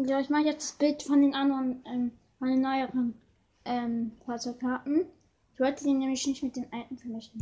Ja, ich mache jetzt das Bild von den anderen, ähm, von den neueren ähm, Fahrzeugkarten. Ich wollte die nämlich nicht mit den alten vermischen.